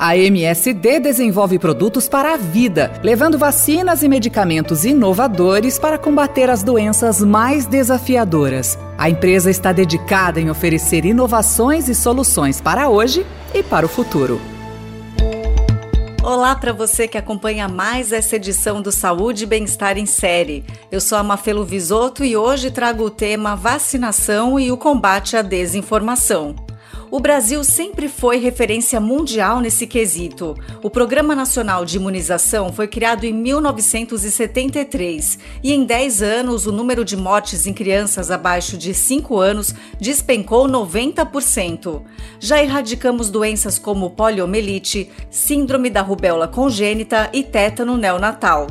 A MSD desenvolve produtos para a vida, levando vacinas e medicamentos inovadores para combater as doenças mais desafiadoras. A empresa está dedicada em oferecer inovações e soluções para hoje e para o futuro. Olá para você que acompanha mais essa edição do Saúde e Bem-Estar em Série. Eu sou a Mafelo Visoto e hoje trago o tema vacinação e o combate à desinformação. O Brasil sempre foi referência mundial nesse quesito. O Programa Nacional de Imunização foi criado em 1973 e em 10 anos o número de mortes em crianças abaixo de 5 anos despencou 90%. Já erradicamos doenças como poliomielite, síndrome da rubéola congênita e tétano neonatal.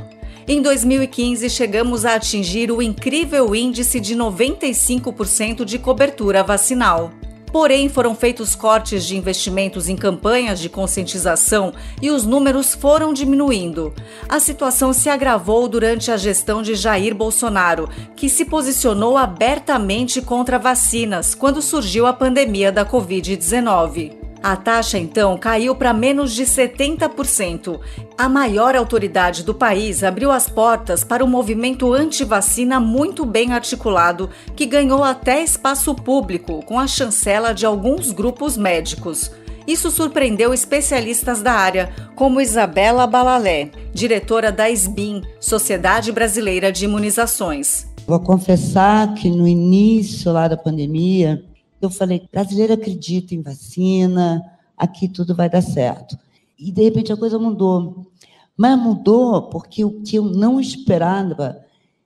Em 2015, chegamos a atingir o incrível índice de 95% de cobertura vacinal. Porém, foram feitos cortes de investimentos em campanhas de conscientização e os números foram diminuindo. A situação se agravou durante a gestão de Jair Bolsonaro, que se posicionou abertamente contra vacinas quando surgiu a pandemia da Covid-19. A taxa então caiu para menos de 70%. A maior autoridade do país abriu as portas para um movimento anti-vacina muito bem articulado, que ganhou até espaço público com a chancela de alguns grupos médicos. Isso surpreendeu especialistas da área, como Isabela Balalé, diretora da SBIM, Sociedade Brasileira de Imunizações. Vou confessar que no início lá da pandemia, eu falei, brasileiro acredita em vacina, aqui tudo vai dar certo. E, de repente, a coisa mudou. Mas mudou porque o que eu não esperava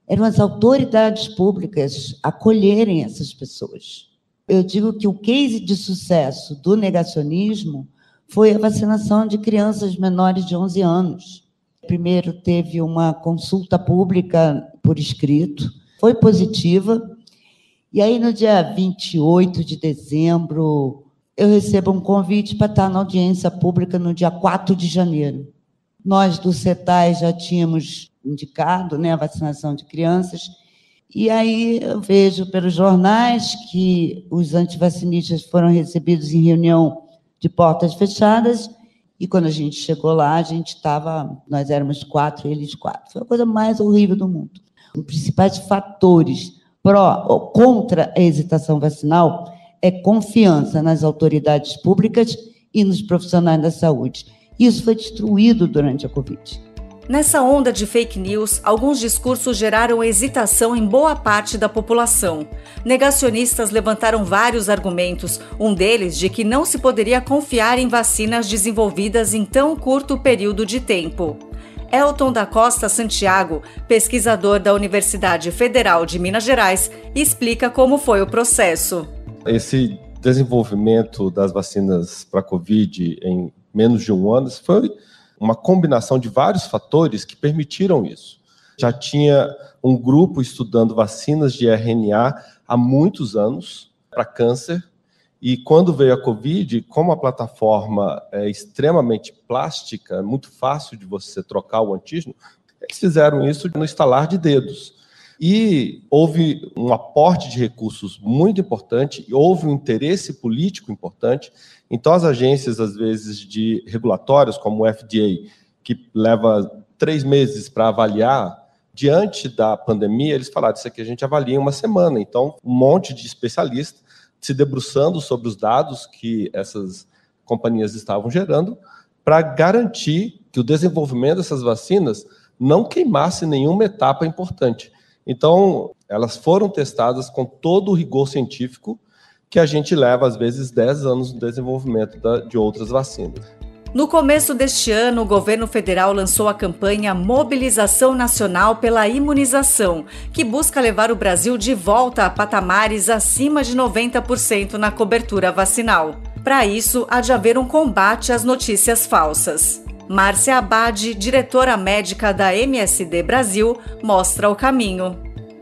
eram as autoridades públicas acolherem essas pessoas. Eu digo que o case de sucesso do negacionismo foi a vacinação de crianças menores de 11 anos. Primeiro teve uma consulta pública por escrito, foi positiva, e aí, no dia 28 de dezembro, eu recebo um convite para estar na audiência pública no dia 4 de janeiro. Nós do CETAI já tínhamos indicado né, a vacinação de crianças, e aí eu vejo pelos jornais que os antivacinistas foram recebidos em reunião de portas fechadas, e quando a gente chegou lá, a gente estava, nós éramos quatro, eles quatro. Foi a coisa mais horrível do mundo. Os principais fatores pró contra a hesitação vacinal é confiança nas autoridades públicas e nos profissionais da saúde. Isso foi destruído durante a Covid. Nessa onda de fake news, alguns discursos geraram hesitação em boa parte da população. Negacionistas levantaram vários argumentos, um deles de que não se poderia confiar em vacinas desenvolvidas em tão curto período de tempo. Elton da Costa Santiago, pesquisador da Universidade Federal de Minas Gerais, explica como foi o processo. Esse desenvolvimento das vacinas para Covid em menos de um ano foi uma combinação de vários fatores que permitiram isso. Já tinha um grupo estudando vacinas de RNA há muitos anos para câncer, e quando veio a Covid, como a plataforma é extremamente plástica, muito fácil de você trocar o antígeno, eles fizeram isso no estalar de dedos. E houve um aporte de recursos muito importante, houve um interesse político importante. Então, as agências, às vezes, de regulatórios, como o FDA, que leva três meses para avaliar, diante da pandemia, eles falaram: Isso aqui a gente avalia em uma semana. Então, um monte de especialistas se debruçando sobre os dados que essas companhias estavam gerando para garantir que o desenvolvimento dessas vacinas não queimasse nenhuma etapa importante. Então, elas foram testadas com todo o rigor científico que a gente leva, às vezes, 10 anos no desenvolvimento de outras vacinas. No começo deste ano, o governo federal lançou a campanha Mobilização Nacional pela Imunização, que busca levar o Brasil de volta a patamares acima de 90% na cobertura vacinal. Para isso, há de haver um combate às notícias falsas. Márcia Abad, diretora médica da MSD Brasil, mostra o caminho.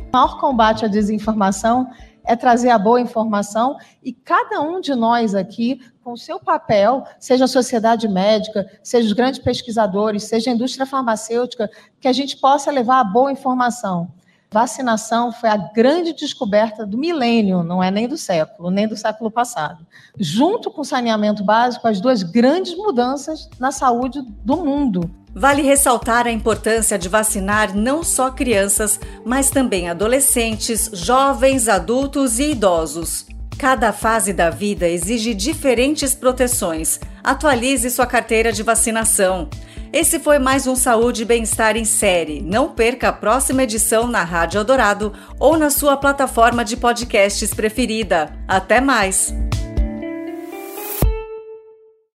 O maior combate à desinformação é trazer a boa informação e cada um de nós aqui, com o seu papel, seja a sociedade médica, seja os grandes pesquisadores, seja a indústria farmacêutica, que a gente possa levar a boa informação. Vacinação foi a grande descoberta do milênio, não é nem do século, nem do século passado. Junto com o saneamento básico, as duas grandes mudanças na saúde do mundo. Vale ressaltar a importância de vacinar não só crianças, mas também adolescentes, jovens, adultos e idosos. Cada fase da vida exige diferentes proteções. Atualize sua carteira de vacinação. Esse foi mais um Saúde e Bem-Estar em série. Não perca a próxima edição na Rádio Eldorado ou na sua plataforma de podcasts preferida. Até mais!